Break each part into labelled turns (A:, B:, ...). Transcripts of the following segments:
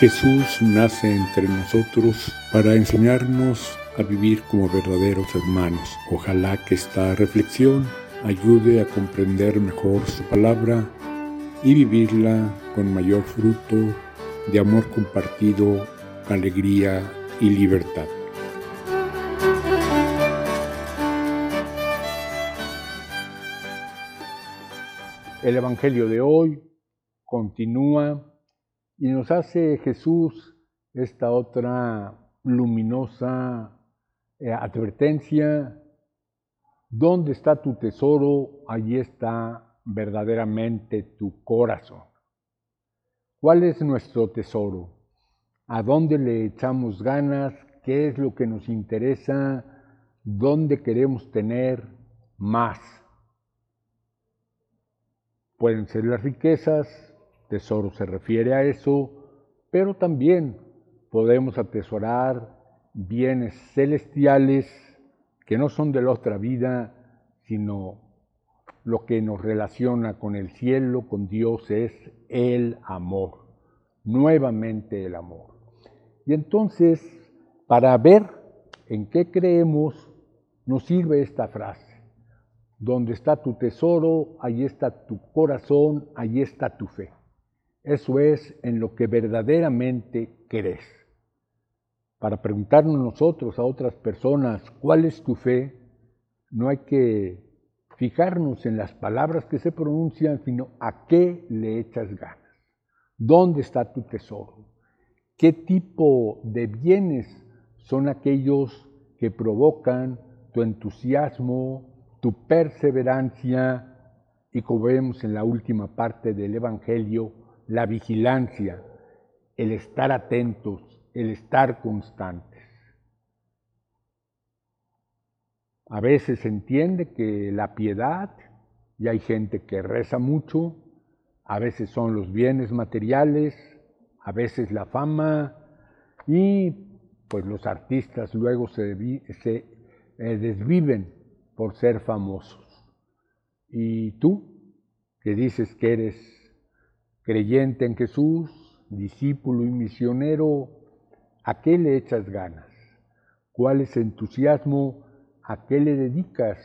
A: Jesús nace entre nosotros para enseñarnos a vivir como verdaderos hermanos. Ojalá que esta reflexión ayude a comprender mejor su palabra y vivirla con mayor fruto de amor compartido, alegría y libertad. El Evangelio de hoy continúa y nos hace Jesús esta otra luminosa eh, advertencia. ¿Dónde está tu tesoro? Allí está verdaderamente tu corazón. ¿Cuál es nuestro tesoro? ¿A dónde le echamos ganas? ¿Qué es lo que nos interesa? ¿Dónde queremos tener más? Pueden ser las riquezas, tesoro se refiere a eso, pero también podemos atesorar bienes celestiales que no son de la otra vida, sino lo que nos relaciona con el cielo, con Dios, es el amor, nuevamente el amor. Y entonces, para ver en qué creemos, nos sirve esta frase. Donde está tu tesoro, allí está tu corazón, allí está tu fe. Eso es en lo que verdaderamente crees. Para preguntarnos nosotros a otras personas, ¿cuál es tu fe? No hay que fijarnos en las palabras que se pronuncian, sino a qué le echas ganas. ¿Dónde está tu tesoro? ¿Qué tipo de bienes son aquellos que provocan tu entusiasmo, tu perseverancia y como vemos en la última parte del Evangelio, la vigilancia, el estar atentos, el estar constantes. A veces se entiende que la piedad, y hay gente que reza mucho, a veces son los bienes materiales, a veces la fama, y pues los artistas luego se, eh, desviven por ser famosos. ¿Y tú, que dices que eres creyente en Jesús, discípulo y misionero, ¿a qué le echas ganas? ¿Cuál es entusiasmo? ¿A qué le dedicas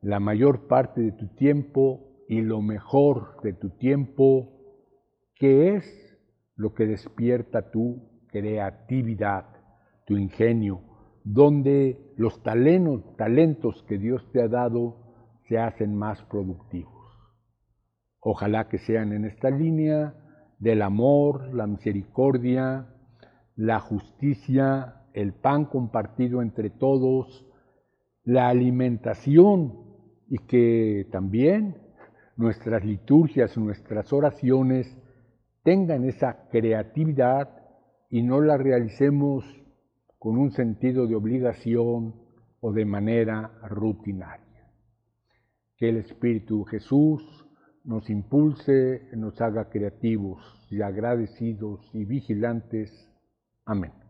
A: la mayor parte de tu tiempo y lo mejor de tu tiempo? ¿Qué es lo que despierta tu creatividad, tu ingenio, donde los talentos, talentos que Dios te ha dado se hacen más productivos? Ojalá que sean en esta línea del amor, la misericordia, la justicia, el pan compartido entre todos, la alimentación y que también nuestras liturgias, nuestras oraciones tengan esa creatividad y no la realicemos con un sentido de obligación o de manera rutinaria. Que el Espíritu Jesús nos impulse, nos haga creativos y agradecidos y vigilantes. Amén.